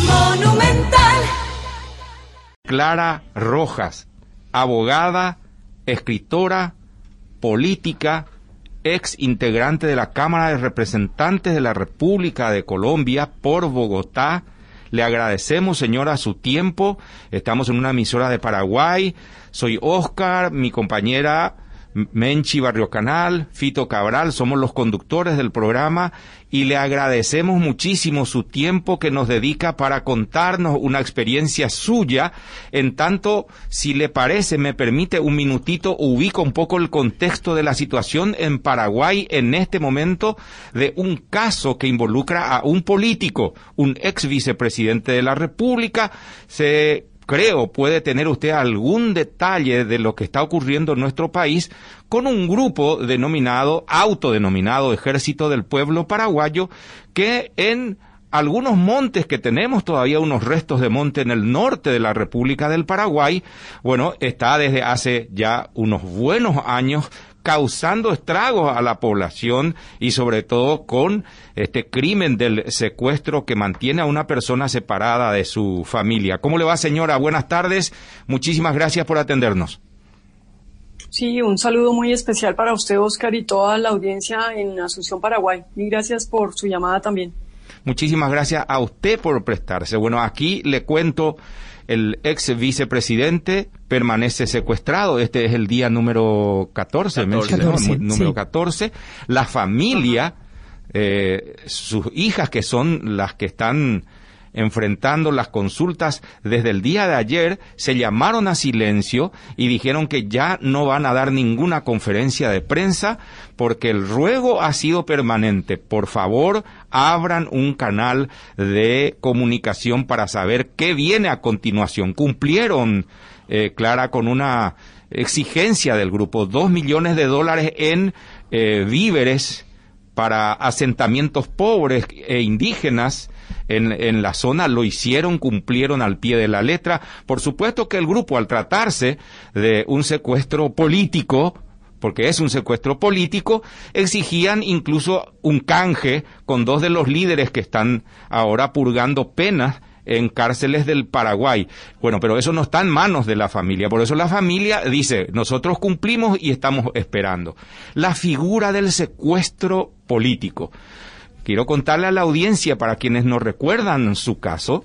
Monumental. Clara Rojas, abogada, escritora, política, ex integrante de la Cámara de Representantes de la República de Colombia por Bogotá. Le agradecemos, señora, su tiempo. Estamos en una emisora de Paraguay. Soy Oscar, mi compañera Menchi Barrio Canal, Fito Cabral, somos los conductores del programa y le agradecemos muchísimo su tiempo que nos dedica para contarnos una experiencia suya. En tanto, si le parece, me permite un minutito, ubica un poco el contexto de la situación en Paraguay en este momento de un caso que involucra a un político, un ex vicepresidente de la República, se creo puede tener usted algún detalle de lo que está ocurriendo en nuestro país con un grupo denominado, autodenominado Ejército del Pueblo Paraguayo, que en algunos montes que tenemos todavía unos restos de monte en el norte de la República del Paraguay, bueno, está desde hace ya unos buenos años causando estragos a la población y sobre todo con este crimen del secuestro que mantiene a una persona separada de su familia. ¿Cómo le va, señora? Buenas tardes. Muchísimas gracias por atendernos. Sí, un saludo muy especial para usted, Oscar, y toda la audiencia en Asunción, Paraguay. Y gracias por su llamada también. Muchísimas gracias a usted por prestarse. Bueno, aquí le cuento el ex vicepresidente permanece secuestrado. Este es el día número 14, 14 número 14. La familia, eh, sus hijas que son las que están enfrentando las consultas desde el día de ayer, se llamaron a silencio y dijeron que ya no van a dar ninguna conferencia de prensa porque el ruego ha sido permanente. Por favor, abran un canal de comunicación para saber qué viene a continuación. Cumplieron, eh, Clara, con una exigencia del grupo, dos millones de dólares en eh, víveres para asentamientos pobres e indígenas en, en, la zona lo hicieron, cumplieron al pie de la letra. Por supuesto que el grupo, al tratarse de un secuestro político, porque es un secuestro político, exigían incluso un canje con dos de los líderes que están ahora purgando penas en cárceles del Paraguay. Bueno, pero eso no está en manos de la familia. Por eso la familia dice, nosotros cumplimos y estamos esperando. La figura del secuestro político. Quiero contarle a la audiencia, para quienes no recuerdan su caso,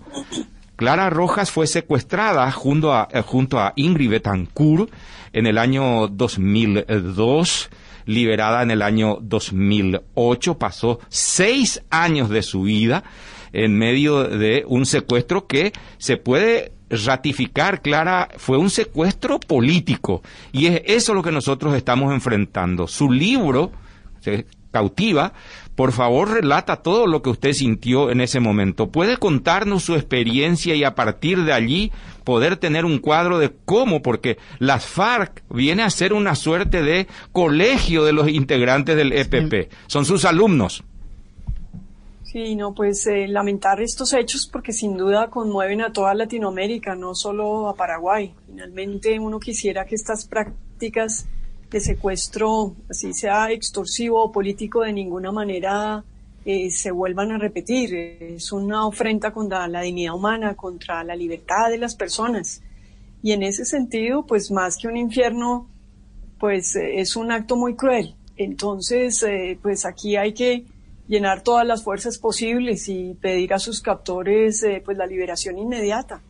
Clara Rojas fue secuestrada junto a, eh, junto a Ingrid Betancourt en el año 2002, liberada en el año 2008, pasó seis años de su vida en medio de un secuestro que se puede ratificar, Clara, fue un secuestro político. Y es eso lo que nosotros estamos enfrentando. Su libro, se cautiva, por favor, relata todo lo que usted sintió en ese momento. ¿Puede contarnos su experiencia y a partir de allí poder tener un cuadro de cómo? Porque las FARC viene a ser una suerte de colegio de los integrantes del EPP. Son sus alumnos. Sí, no, pues eh, lamentar estos hechos porque sin duda conmueven a toda Latinoamérica, no solo a Paraguay. Finalmente uno quisiera que estas prácticas de secuestro, así sea extorsivo o político, de ninguna manera eh, se vuelvan a repetir. Es una ofrenda contra la dignidad humana, contra la libertad de las personas. Y en ese sentido, pues más que un infierno, pues eh, es un acto muy cruel. Entonces, eh, pues aquí hay que llenar todas las fuerzas posibles y pedir a sus captores pues la liberación inmediata,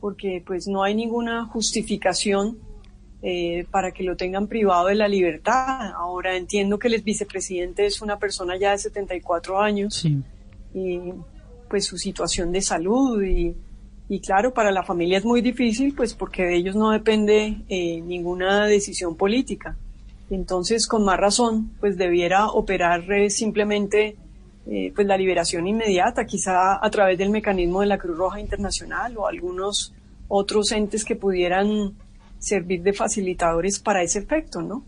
porque pues no hay ninguna justificación eh, para que lo tengan privado de la libertad. Ahora entiendo que el vicepresidente es una persona ya de 74 años y pues su situación de salud y, y, claro, para la familia es muy difícil pues porque de ellos no depende eh, ninguna decisión política. Entonces, con más razón, pues debiera operar eh, simplemente eh, pues la liberación inmediata, quizá a través del mecanismo de la Cruz Roja Internacional o algunos otros entes que pudieran servir de facilitadores para ese efecto, ¿no?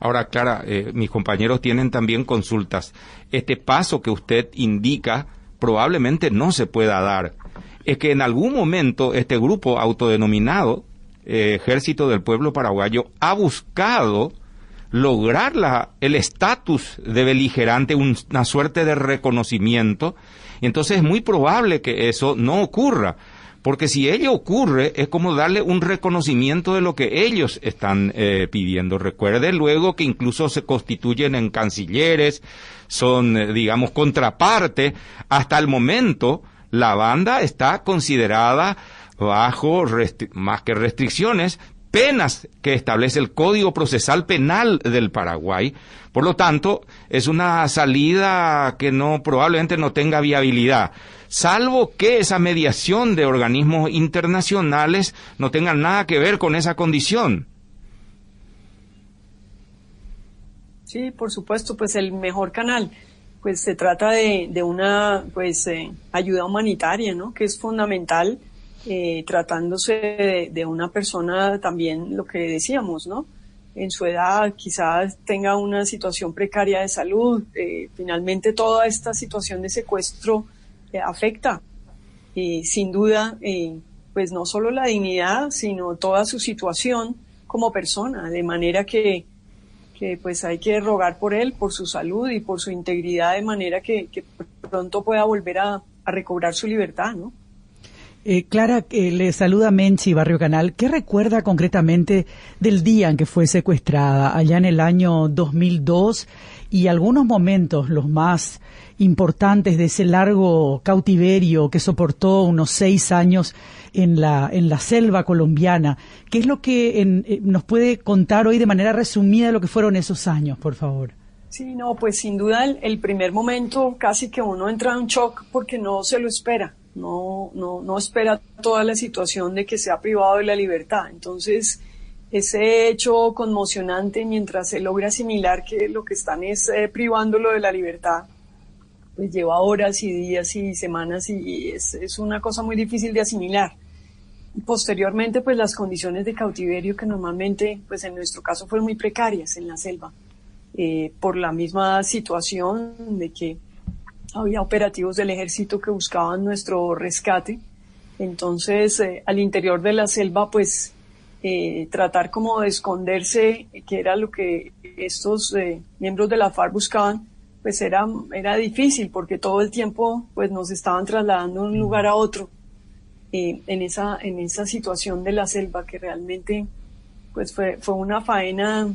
Ahora, Clara, eh, mis compañeros tienen también consultas. Este paso que usted indica probablemente no se pueda dar. Es que en algún momento este grupo autodenominado eh, Ejército del Pueblo Paraguayo ha buscado lograr la, el estatus de beligerante, una suerte de reconocimiento, entonces es muy probable que eso no ocurra. Porque si ello ocurre, es como darle un reconocimiento de lo que ellos están eh, pidiendo. Recuerde luego que incluso se constituyen en cancilleres, son, eh, digamos, contraparte. Hasta el momento, la banda está considerada bajo más que restricciones, penas que establece el Código Procesal Penal del Paraguay. Por lo tanto, es una salida que no probablemente no tenga viabilidad, salvo que esa mediación de organismos internacionales no tenga nada que ver con esa condición. Sí, por supuesto, pues el mejor canal pues se trata de, una pues eh, ayuda humanitaria, ¿no? Que es fundamental eh, tratándose de, una persona también lo que decíamos, ¿no? En su edad quizás tenga una situación precaria de salud. Eh, finalmente toda esta situación de secuestro afecta, sin duda, pues no solo la dignidad, sino toda su situación como persona, de manera que que pues hay que rogar por él, por su salud y por su integridad de manera que, pronto pueda volver a, recobrar su libertad, ¿no? Eh, Clara, eh, le saluda Menchi, Barrio Canal. ¿Qué recuerda concretamente del día en que fue secuestrada, allá en el año 2002, y algunos momentos, los más importantes de ese largo cautiverio que soportó unos seis años en la, en la selva colombiana. ¿Qué es lo que eh, nos puede contar hoy de manera resumida lo que fueron esos años, por favor? Sí, no, pues sin duda el, primer momento casi que uno entra en shock porque no se lo espera, no, no, no espera toda la situación de que se ha privado de la libertad. Entonces, ese hecho conmocionante mientras se logra asimilar que lo que están es eh, privándolo de la libertad, pues lleva horas y días y semanas y es, es una cosa muy difícil de asimilar. Posteriormente, pues las condiciones de cautiverio que normalmente, pues en nuestro caso fueron muy precarias en la selva, eh, por la misma situación de que había operativos del ejército que buscaban nuestro rescate. Entonces, eh, al interior de la selva, pues eh, tratar como de esconderse, que era lo que estos miembros de la FARC buscaban, pues era, era difícil porque todo el tiempo pues nos estaban trasladando de un lugar a otro eh, en, esa, en esa situación de la selva que realmente pues fue, fue una faena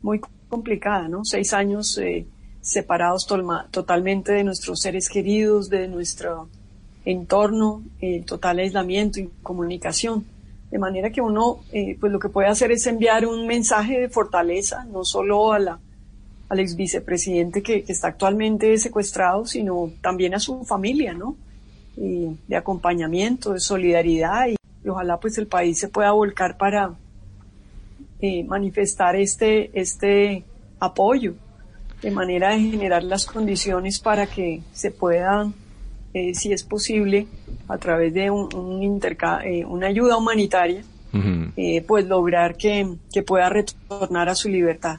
muy complicada, ¿no? Seis años eh, separados totalmente de nuestros seres queridos, de nuestro entorno, el total aislamiento y comunicación. De manera que uno, eh, pues lo que puede hacer es enviar un mensaje de fortaleza, no solo a la, al ex vicepresidente que, está actualmente secuestrado, sino también a su familia, ¿no? de acompañamiento, de solidaridad y, ojalá pues el país se pueda volcar para eh, manifestar este, este apoyo de manera de generar las condiciones para que se pueda, eh, si es posible, a través de un, eh, una ayuda humanitaria, pues lograr que, que pueda retornar a su libertad.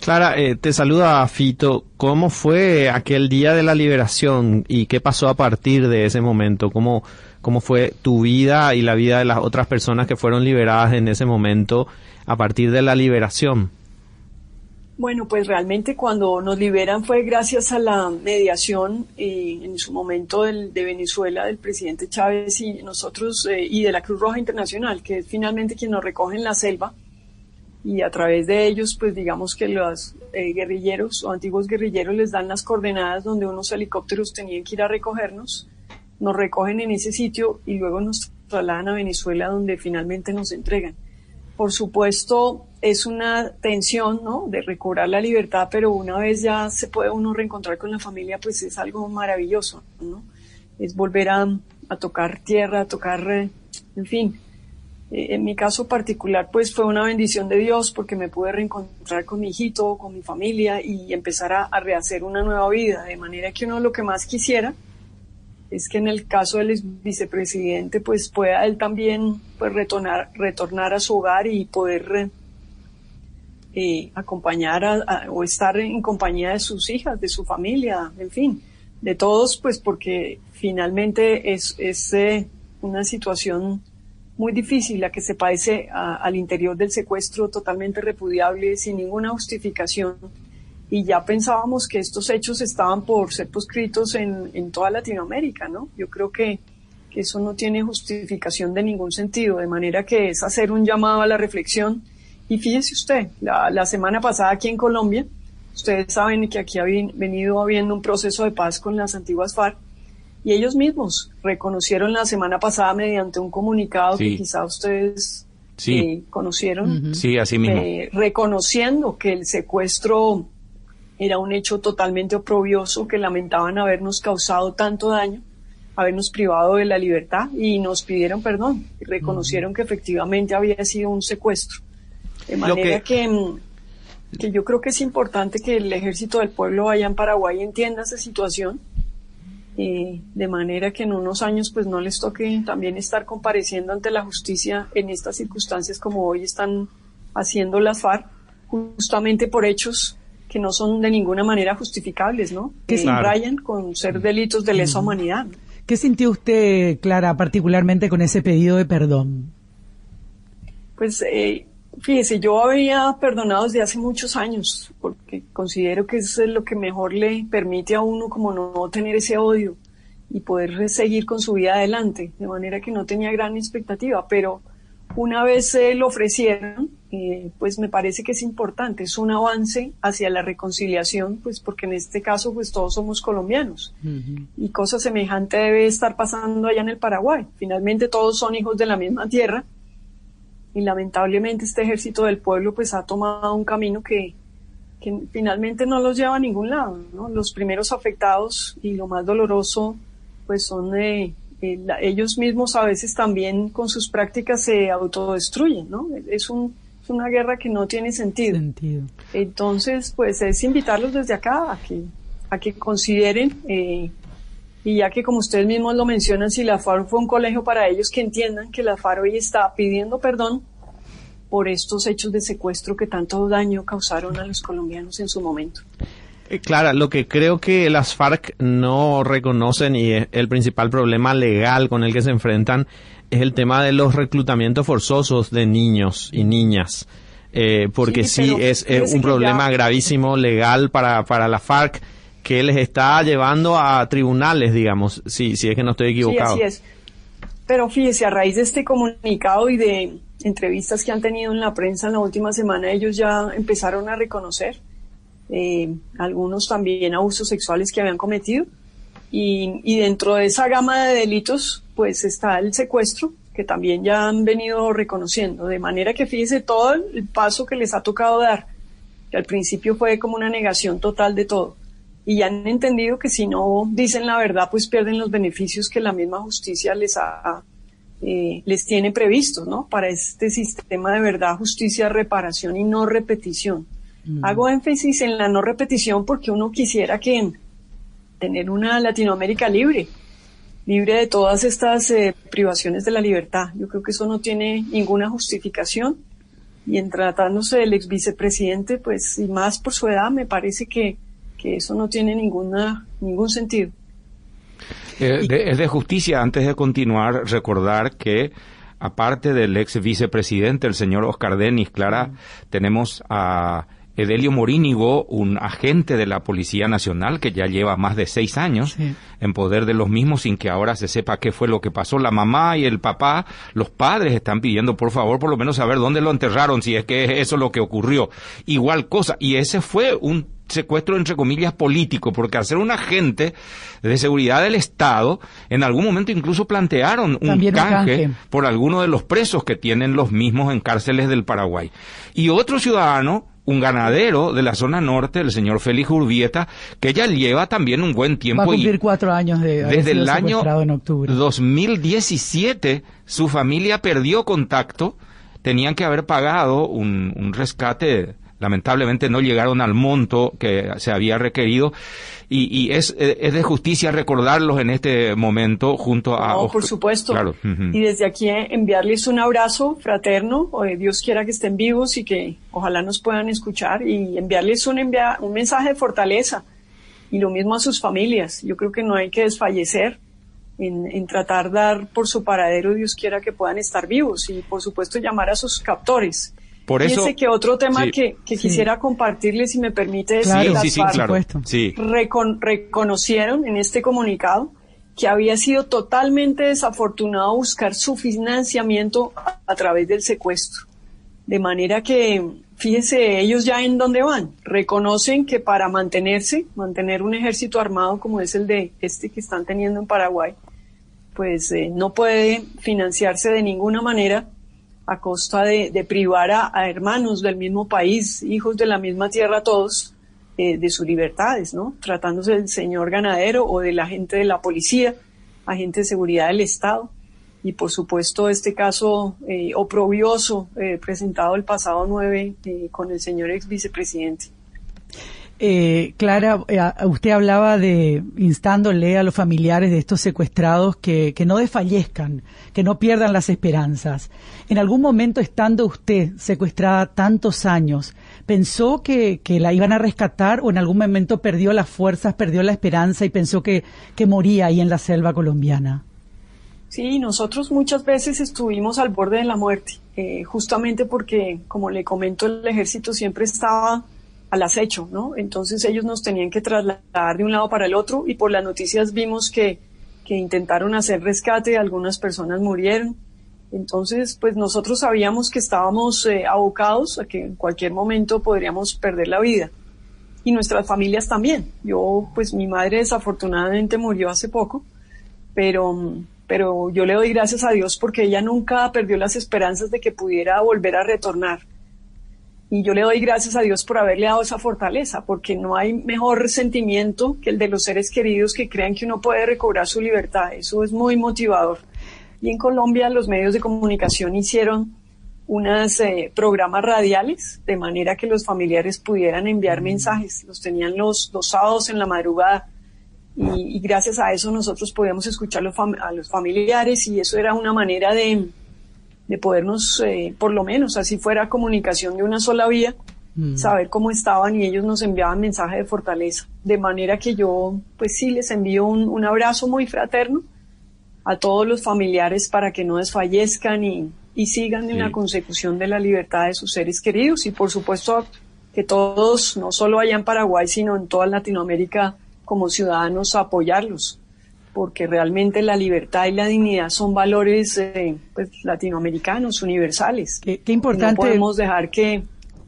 Clara, eh, te saluda Fito. ¿Cómo fue aquel día de la liberación y qué pasó a partir de ese momento? ¿Cómo, cómo fue tu vida y la vida de las otras personas que fueron liberadas en ese momento a partir de la liberación? Bueno, pues realmente cuando nos liberan fue gracias a la mediación eh, en su momento del, de Venezuela del presidente Chávez y nosotros eh, y de la Cruz Roja Internacional, que es finalmente quien nos recoge en la selva y a través de ellos, pues digamos que los eh, guerrilleros o antiguos guerrilleros les dan las coordenadas donde unos helicópteros tenían que ir a recogernos, nos recogen en ese sitio y luego nos trasladan a Venezuela donde finalmente nos entregan. Por supuesto, es una tensión, ¿no? De recobrar la libertad, pero una vez ya se puede uno reencontrar con la familia, pues es algo maravilloso, ¿no? Es volver a, tocar tierra, a tocar, eh, en fin, eh, en mi caso particular, pues fue una bendición de Dios porque me pude reencontrar con mi hijito, con mi familia y empezar a, rehacer una nueva vida. De manera que uno lo que más quisiera es que en el caso del vicepresidente, pues pueda él también pues retornar, retornar a su hogar y poder eh, acompañar o estar en compañía de sus hijas, de su familia, en fin, de todos, pues porque finalmente es, es eh, una situación muy difícil, la que se padece al interior del secuestro, totalmente repudiable, sin ninguna justificación. Y ya pensábamos que estos hechos estaban por ser proscritos en, en toda Latinoamérica, ¿no? Yo creo que, que eso no tiene justificación de ningún sentido, de manera que es hacer un llamado a la reflexión. Y fíjese usted, la, la semana pasada aquí en Colombia, ustedes saben que aquí ha venido habiendo un proceso de paz con las antiguas FARC, y ellos mismos reconocieron la semana pasada mediante un comunicado que quizá ustedes eh, conocieron. Sí, así mismo. Eh, reconociendo que el secuestro era un hecho totalmente oprobioso, que lamentaban habernos causado tanto daño, habernos privado de la libertad y nos pidieron perdón. Y reconocieron que efectivamente había sido un secuestro. De manera que... Mm, que yo creo que es importante que el ejército del pueblo allá en Paraguay entienda esa situación eh, de manera que en unos años pues no les toque también estar compareciendo ante la justicia en estas circunstancias como hoy están haciendo las FARC, justamente por hechos que no son de ninguna manera justificables, ¿no? Que se rayan con ser delitos de lesa humanidad. ¿Qué sintió usted, Clara, particularmente con ese pedido de perdón? Pues eh, Fíjese, yo había perdonado desde hace muchos años, porque considero que es lo que mejor le permite a uno como no tener ese odio y poder seguir con su vida adelante, de manera que no tenía gran expectativa, pero una vez se lo ofrecieron, eh, pues me parece que es importante, es un avance hacia la reconciliación, pues porque en este caso pues todos somos colombianos y cosa semejante debe estar pasando allá en el Paraguay. Finalmente todos son hijos de la misma tierra y lamentablemente este ejército del pueblo pues ha tomado un camino que, que finalmente no los lleva a ningún lado. ¿no? Los primeros afectados y lo más doloroso pues son eh, ellos mismos a veces también con sus prácticas se autodestruyen. ¿no? Es, un, es una guerra que no tiene sentido. sentido. Entonces pues es invitarlos desde acá a que, a que consideren eh, y ya que como ustedes mismos lo mencionan, si la FARO fue un colegio para ellos, que entiendan que la FARO hoy está pidiendo perdón por estos hechos de secuestro que tanto daño causaron a los colombianos en su momento. Eh, Clara, lo que creo que las FARC no reconocen y es el principal problema legal con el que se enfrentan es el tema de los reclutamientos forzosos de niños y niñas. Eh, porque sí, es, un problema gravísimo legal para, para la FARC que les está llevando a tribunales, digamos, si, si es que no estoy equivocado. Sí, así es. Pero fíjese, a raíz de este comunicado y de entrevistas que han tenido en la prensa en la última semana, ellos ya empezaron a reconocer eh, algunos también abusos sexuales que habían cometido. Y, y dentro de esa gama de delitos, pues está el secuestro, que también ya han venido reconociendo. De manera que fíjese todo el paso que les ha tocado dar, que al principio fue como una negación total de todo y han entendido que si no dicen la verdad, pues pierden los beneficios que la misma justicia les ha, eh, les tiene previstos, ¿no? Para este sistema de verdad, justicia, reparación y no repetición. Mm. Hago énfasis en la no repetición porque uno quisiera que tener una Latinoamérica libre, libre de todas estas eh, privaciones de la libertad. Yo creo que eso no tiene ninguna justificación y en tratándose del ex vicepresidente, pues y más por su edad, me parece que que eso no tiene ninguna, ningún sentido. Eh, es de justicia, antes de continuar, recordar que aparte del ex vicepresidente, el señor Oscar Denis, Clara, tenemos a Edelio Morínigo, un agente de la Policía Nacional que ya lleva más de seis años en poder de los mismos sin que ahora se sepa qué fue lo que pasó. La mamá y el papá, los padres están pidiendo por favor por lo menos saber dónde lo enterraron, si es que eso lo que ocurrió. Igual cosa. Y ese fue un secuestro entre comillas político, porque al ser un agente de seguridad del Estado, en algún momento incluso plantearon un canje, canje, por alguno de los presos que tienen los mismos en cárceles del Paraguay. Y otro ciudadano un ganadero de la zona norte, el señor Félix Urbieta, que ya lleva también un buen tiempo. Va a cumplir cuatro años de Desde el año 2017, su familia perdió contacto, tenían que haber pagado un, un rescate lamentablemente no llegaron al monto que se había requerido y, es, es, de justicia recordarlos en este momento junto a... No, por supuesto. Y desde aquí eh, enviarles un abrazo fraterno, o Dios quiera que estén vivos y que ojalá nos puedan escuchar y enviarles un, un mensaje de fortaleza y lo mismo a sus familias. Yo creo que no hay que desfallecer en, tratar de dar por su paradero, Dios quiera que puedan estar vivos y por supuesto llamar a sus captores. Por eso, que otro tema que, quisiera compartirles, si me permite, es que las reconocieron en este comunicado que había sido totalmente desafortunado buscar su financiamiento a, través del secuestro. De manera que, fíjense ellos ya en dónde van. Reconocen que para mantenerse, mantener un ejército armado como es el de este que están teniendo en Paraguay, pues eh, no puede financiarse de ninguna manera a costa de, privar a, hermanos del mismo país, hijos de la misma tierra todos, eh, de sus libertades, ¿no? Tratándose del señor ganadero o del agente de la policía, agente de seguridad del Estado. Y por supuesto este caso eh, oprobioso eh, presentado el pasado 9 con el señor ex vicepresidente. Eh, Clara, eh, usted hablaba de instándole a los familiares de estos secuestrados que, que, no desfallezcan, que no pierdan las esperanzas. En algún momento, estando usted secuestrada tantos años, ¿pensó que, que la iban a rescatar o en algún momento perdió las fuerzas, perdió la esperanza y pensó que, que moría ahí en la selva colombiana? Sí, nosotros muchas veces estuvimos al borde de la muerte, eh, justamente porque, como le comento, el ejército siempre estaba al acecho, ¿no? Entonces ellos nos tenían que trasladar de un lado para el otro y por las noticias vimos que, que intentaron hacer rescate, algunas personas murieron. Entonces, pues nosotros sabíamos que estábamos eh, abocados a que en cualquier momento podríamos perder la vida. Y nuestras familias también. Yo, pues mi madre desafortunadamente murió hace poco, pero, pero yo le doy gracias a Dios porque ella nunca perdió las esperanzas de que pudiera volver a retornar y yo le doy gracias a Dios por haberle dado esa fortaleza, porque no hay mejor sentimiento que el de los seres queridos que crean que uno puede recobrar su libertad. Eso es muy motivador. Y en Colombia los medios de comunicación hicieron unos eh, programas radiales, de manera que los familiares pudieran enviar mensajes. Los tenían los, los sábados en la madrugada. Y, gracias a eso nosotros podíamos escuchar a los familiares y eso era una manera de, de podernos, eh, por lo menos, así fuera comunicación de una sola vía, mm. saber cómo estaban y ellos nos enviaban mensaje de fortaleza. De manera que yo, pues sí, les envío un, un abrazo muy fraterno a todos los familiares para que no desfallezcan y, y sigan en la consecución de la libertad de sus seres queridos y por supuesto que todos, no solo allá en Paraguay, sino en toda Latinoamérica, como ciudadanos, apoyarlos porque realmente la libertad y la dignidad son valores eh, pues, latinoamericanos, universales. Qué, importante. No podemos dejar que,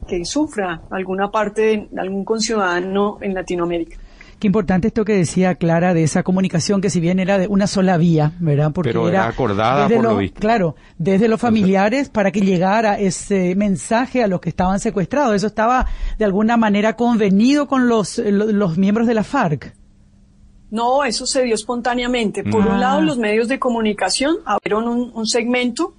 que sufra alguna parte de algún conciudadano en Latinoamérica. Qué importante esto que decía Clara de esa comunicación que si bien era de una sola vía, ¿verdad? Porque Pero era, acordada por lo, visto. Claro, desde los familiares para que llegara ese mensaje a los que estaban secuestrados. Eso estaba de alguna manera convenido con los, los miembros de la FARC. No, eso se dio espontáneamente. Por un lado, ah. los medios de comunicación abrieron un, segmento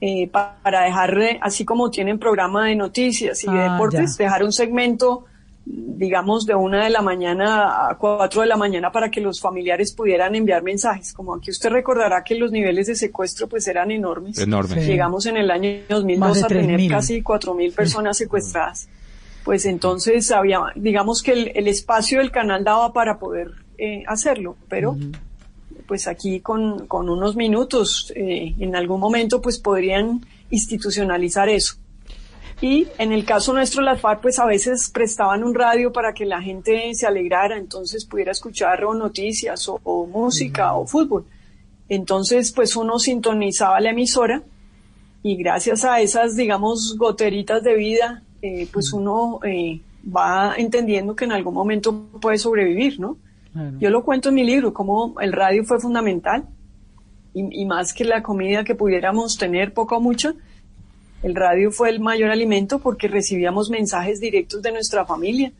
eh, para dejar, así como tienen programa de noticias y de ah, deportes, dejar un segmento, digamos, de una de la mañana a cuatro de la mañana para que los familiares pudieran enviar mensajes. Como aquí usted recordará que los niveles de secuestro pues eran enormes. Enormes. Llegamos en el año 2002 a tener casi cuatro mil personas secuestradas. Pues entonces había, digamos que el espacio del canal daba para poder eh, hacerlo, pero pues aquí con, con unos minutos, eh, en algún momento pues podrían institucionalizar eso. Y en el caso nuestro, las FARC pues a veces prestaban un radio para que la gente se alegrara, entonces pudiera escuchar o noticias o, música o fútbol. Entonces pues uno sintonizaba la emisora y gracias a esas, digamos, goteritas de vida, eh, pues uno va entendiendo que en algún momento puede sobrevivir, ¿no? Yo lo cuento en mi libro, cómo el radio fue fundamental y, más que la comida que pudiéramos tener, poco o mucho, el radio fue el mayor alimento porque recibíamos mensajes directos de nuestra familia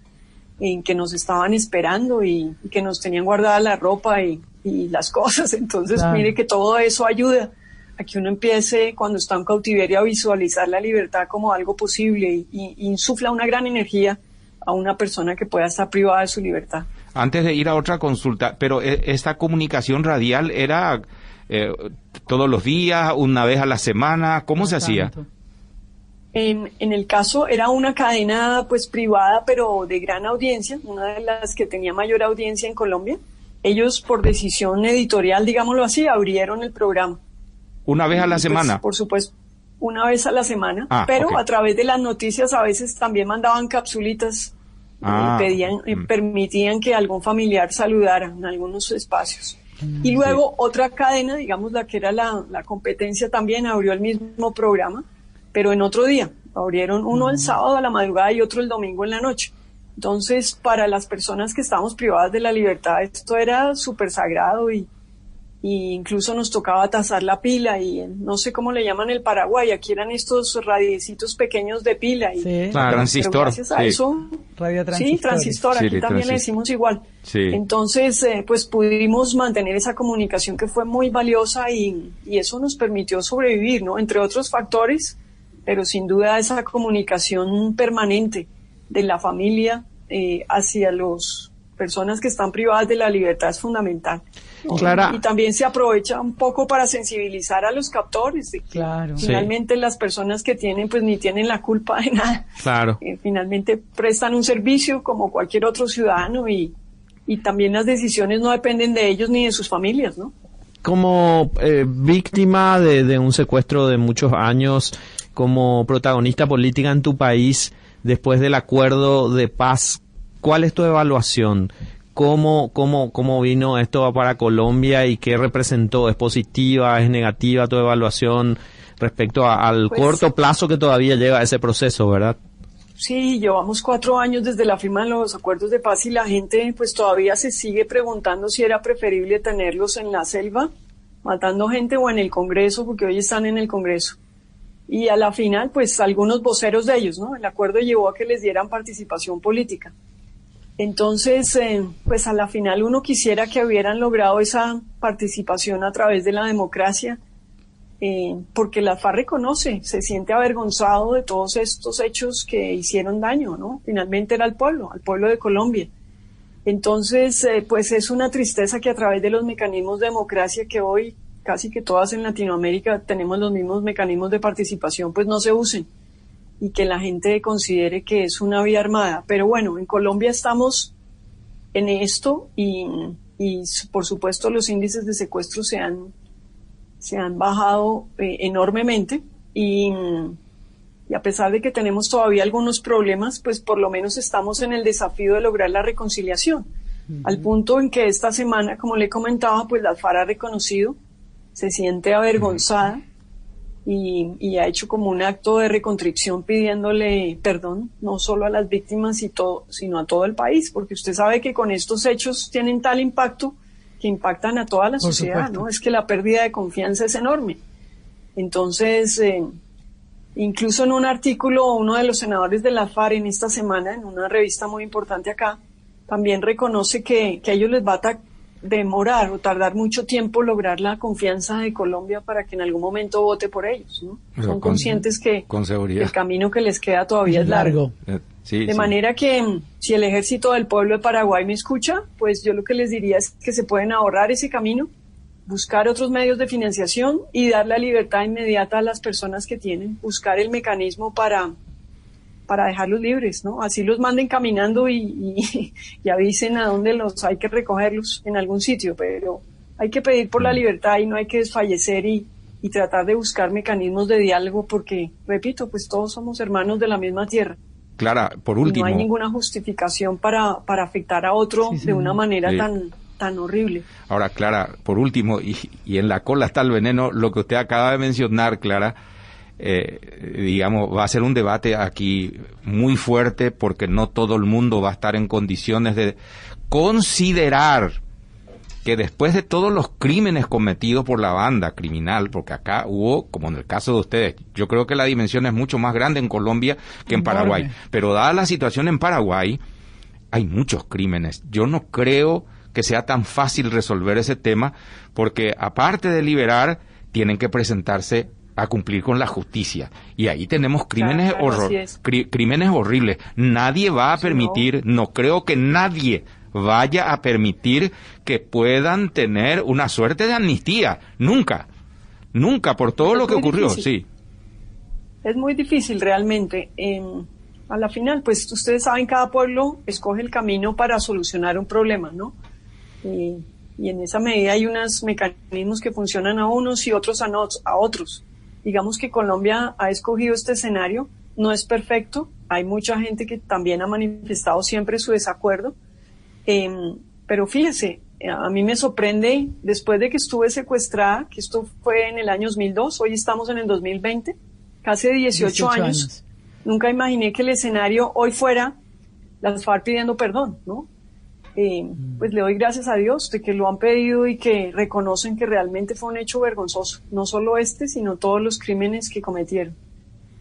en que nos estaban esperando y, que nos tenían guardada la ropa y, las cosas. Entonces, mire que todo eso ayuda a que uno empiece cuando está en cautiverio a visualizar la libertad como algo posible y insufla una gran energía a una persona que pueda estar privada de su libertad antes de ir a otra consulta, pero eh, esta comunicación radial era eh, todos los días, una vez a la semana, ¿cómo se hacía? En, en, el caso era una cadena pues privada pero de gran audiencia, una de las que tenía mayor audiencia en Colombia ellos por decisión editorial, digámoslo así, abrieron el programa. ¿Una vez a la pues, semana? por supuesto, una vez a la semana, ah, pero a través de las noticias a veces también mandaban capsulitas ah, pedían, mm. permitían que algún familiar saludara en algunos espacios. Mm, y luego otra cadena, digamos la que era la, la, competencia también abrió el mismo programa, pero en otro día. Abrieron uno el mm. sábado a la madrugada y otro el domingo en la noche. Entonces, para las personas que estábamos privadas de la libertad, esto era súper sagrado y, incluso nos tocaba tasar la pila y no sé cómo le llaman el Paraguay, aquí eran estos radiecitos pequeños de pila. Y, sí. transistor. Gracias a eso, sí, transistor, aquí también le decimos igual. Entonces, eh, pues pudimos mantener esa comunicación que fue muy valiosa y, y eso nos permitió sobrevivir, ¿no? Entre otros factores, pero sin duda esa comunicación permanente de la familia eh, hacia las personas que están privadas de la libertad es fundamental. Y también se aprovecha un poco para sensibilizar a los captores. claro. Finalmente las personas que tienen, pues ni tienen la culpa de nada. Claro. Eh, finalmente prestan un servicio como cualquier otro ciudadano y, y también las decisiones no dependen de ellos ni de sus familias, ¿no? Como eh, víctima de, de un secuestro de muchos años, como protagonista política en tu país, después del acuerdo de paz, ¿cuál es tu evaluación? ¿Cómo, cómo, cómo vino esto para Colombia y qué representó? ¿Es positiva, es negativa tu evaluación respecto al pues corto plazo que todavía lleva ese proceso, verdad? Sí, llevamos cuatro años desde la firma de los acuerdos de paz y la gente pues todavía se sigue preguntando si era preferible tenerlos en la selva, matando gente o en el Congreso, porque hoy están en el Congreso y a la final, pues algunos voceros de ellos, ¿no? El acuerdo llevó a que les dieran participación política. Entonces, eh, pues a la final uno quisiera que hubieran logrado esa participación a través de la democracia, eh, porque la FARC reconoce, se siente avergonzado de todos estos hechos que hicieron daño, ¿no? Finalmente era al pueblo, al pueblo de Colombia. Entonces, eh, pues es una tristeza que a través de los mecanismos de democracia que hoy casi que todas en Latinoamérica tenemos los mismos mecanismos de participación, pues no se usen y que la gente considere que es una vía armada. Pero bueno, en Colombia estamos en esto y, por supuesto los índices de secuestro se han, se han bajado eh, enormemente y, y, a pesar de que tenemos todavía algunos problemas, pues por lo menos estamos en el desafío de lograr la reconciliación. Al punto en que esta semana, como le comentaba, pues la FARA ha reconocido se siente avergonzada y, ha hecho como un acto de recontrición pidiéndole perdón, no solo a las víctimas y todo, sino a todo el país, porque usted sabe que con estos hechos tienen tal impacto que impactan a toda la sociedad, ¿no? Es que la pérdida de confianza es enorme. Entonces, eh, incluso en un artículo, uno de los senadores de la FARC en esta semana, en una revista muy importante acá, también reconoce que, que a ellos les va a demorar o tardar mucho tiempo lograr la confianza de Colombia para que en algún momento vote por ellos. ¿no? Son conscientes que el camino que les queda todavía es largo. Eh, de manera que mm, si el ejército del pueblo de Paraguay me escucha, pues yo lo que les diría es que se pueden ahorrar ese camino, buscar otros medios de financiación y dar la libertad inmediata a las personas que tienen, buscar el mecanismo para para dejarlos libres, ¿no? Así los manden caminando y, avisen a dónde los hay que recogerlos en algún sitio, pero hay que pedir por la libertad y no hay que desfallecer y, tratar de buscar mecanismos de diálogo porque, repito, pues todos somos hermanos de la misma tierra. Clara, por último. no hay ninguna justificación para, para afectar a otro de una manera tan, tan horrible. Ahora, Clara, por último, y, y en la cola está el veneno, lo que usted acaba de mencionar, Clara, eh, digamos, va a ser un debate aquí muy fuerte porque no todo el mundo va a estar en condiciones de considerar que después de todos los crímenes cometidos por la banda criminal, porque acá hubo, como en el caso de ustedes, yo creo que la dimensión es mucho más grande en Colombia que en Paraguay, pero dada la situación en Paraguay, hay muchos crímenes. Yo no creo que sea tan fácil resolver ese tema, porque aparte de liberar, tienen que presentarse a cumplir con la justicia. Y ahí tenemos crímenes, crímenes horribles. Nadie va a permitir, no. creo que nadie vaya a permitir que puedan tener una suerte de amnistía. Nunca. Nunca, por todo lo que ocurrió, sí. Es muy difícil realmente. a la final, pues ustedes saben, cada pueblo escoge el camino para solucionar un problema, ¿no? y en esa medida hay unos mecanismos que funcionan a unos y otros a, a otros. Digamos que Colombia ha escogido este escenario, no es perfecto, hay mucha gente que también ha manifestado siempre su desacuerdo, em, pero fíjese, a mí me sorprende, después de que estuve secuestrada, que esto fue en el año 2002, hoy estamos en el 2020, casi 18, años, nunca imaginé que el escenario hoy fuera las FARC pidiendo perdón, ¿no? Eh, pues le doy gracias a Dios de que lo han pedido y que reconocen que realmente fue un hecho vergonzoso, no solo este, sino todos los crímenes que cometieron.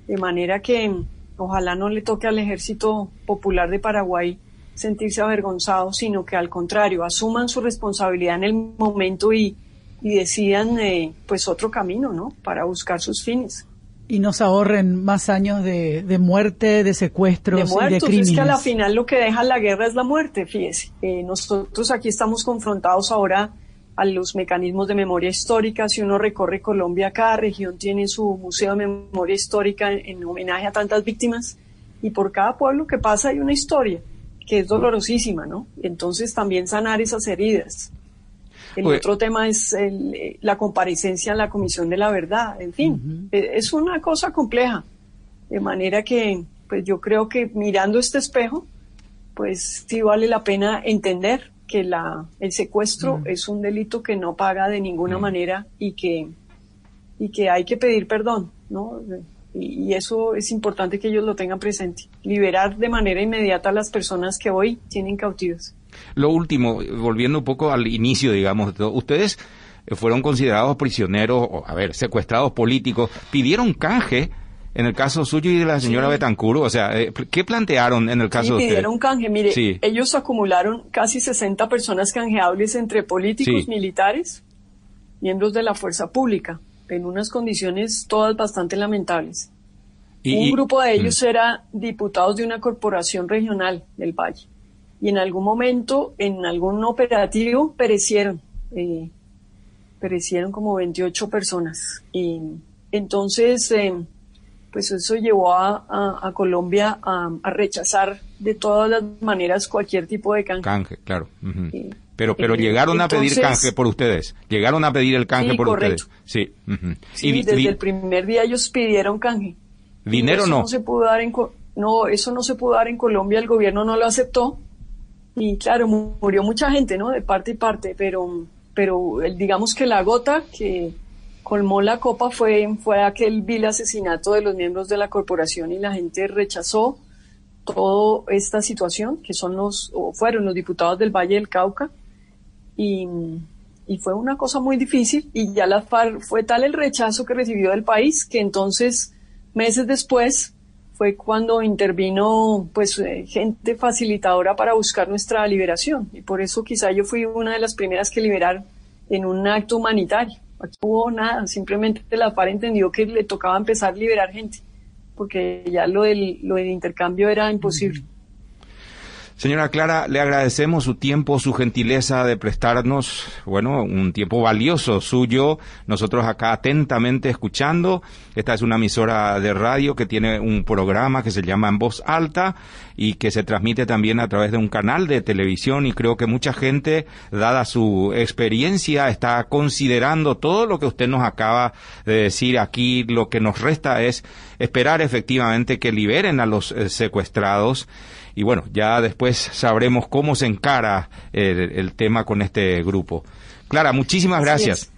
De manera que ojalá no le toque al Ejército Popular de Paraguay sentirse avergonzado, sino que al contrario, asuman su responsabilidad en el momento y, decidan eh, pues otro camino, ¿no? Para buscar sus fines y nos ahorren más años de, muerte, de secuestros de y de crímenes. Es que a la final lo que deja la guerra es la muerte, fíjese. Eh, nosotros aquí estamos confrontados ahora a los mecanismos de memoria histórica. Si uno recorre Colombia, cada región tiene su museo de memoria histórica en, homenaje a tantas víctimas y por cada pueblo que pasa hay una historia que es dolorosísima, ¿no? Entonces también sanar esas heridas. El otro tema es eh, la comparecencia en la Comisión de la Verdad. En fin, e, es una cosa compleja. De manera que, pues yo creo que mirando este espejo, pues sí vale la pena entender que la, el secuestro es un delito que no paga de ninguna manera y que, y que hay que pedir perdón, ¿no? Y, y, eso es importante que ellos lo tengan presente. Liberar de manera inmediata a las personas que hoy tienen cautivas. Lo último, volviendo un poco al inicio, digamos, ustedes fueron considerados prisioneros, o, a ver, secuestrados políticos, pidieron canje en el caso suyo y de la señora Betancur, o sea, eh, ¿qué plantearon en el caso sí, pidieron canje, mire, ellos acumularon casi 60 personas canjeables entre políticos, militares, miembros de la fuerza pública, en unas condiciones todas bastante lamentables. Un grupo de ellos mm. era diputados de una corporación regional del Valle y en algún momento, en algún operativo, perecieron. Eh, perecieron como 28 personas. Y entonces, eh, pues eso llevó a, Colombia a, rechazar de todas las maneras cualquier tipo de canje. Canje, claro. pero pero llegaron a pedir canje por ustedes. Llegaron a pedir el canje por ustedes. Sí. sí desde el primer día ellos pidieron canje. ¿Dinero no? no se pudo dar en no, eso no se pudo dar en Colombia, el gobierno no lo aceptó y claro, murió mucha gente, ¿no? De parte y parte, pero, pero digamos que la gota que colmó la copa fue, fue aquel vil asesinato de los miembros de la corporación y la gente rechazó toda esta situación, que son los, o fueron los diputados del Valle del Cauca, y, y fue una cosa muy difícil, y ya la fue tal el rechazo que recibió del país que entonces, meses después, fue cuando intervino pues eh, gente facilitadora para buscar nuestra liberación y por eso quizá yo fui una de las primeras que liberaron en un acto humanitario. Aquí hubo nada, simplemente la FARC entendió que le tocaba empezar a liberar gente porque ya lo del, lo del intercambio era imposible. Señora Clara, le agradecemos su tiempo, su gentileza de prestarnos, bueno, un tiempo valioso suyo. Nosotros acá atentamente escuchando. Esta es una emisora de radio que tiene un programa que se llama En Voz Alta y que se transmite también a través de un canal de televisión y creo que mucha gente, dada su experiencia, está considerando todo lo que usted nos acaba de decir aquí. Lo que nos resta es esperar efectivamente que liberen a los eh, secuestrados y bueno, ya después sabremos cómo se encara el, tema con este grupo. Clara, muchísimas gracias.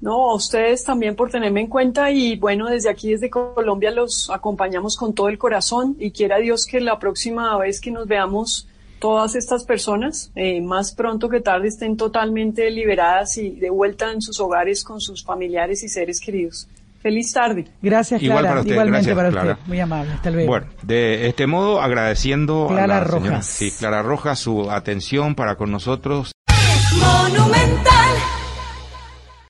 No, a ustedes también por tenerme en cuenta y bueno, desde aquí, desde Colombia, los acompañamos con todo el corazón y quiera Dios que la próxima vez que nos veamos todas estas personas, eh, más pronto que tarde, estén totalmente liberadas y de vuelta en sus hogares con sus familiares y seres queridos. Feliz tarde. Gracias, Clara. Igualmente para usted. Muy amable. Hasta luego. Bueno, de este modo, agradeciendo a la Rojas. sí, Clara Rojas, su atención para con nosotros. Monumental.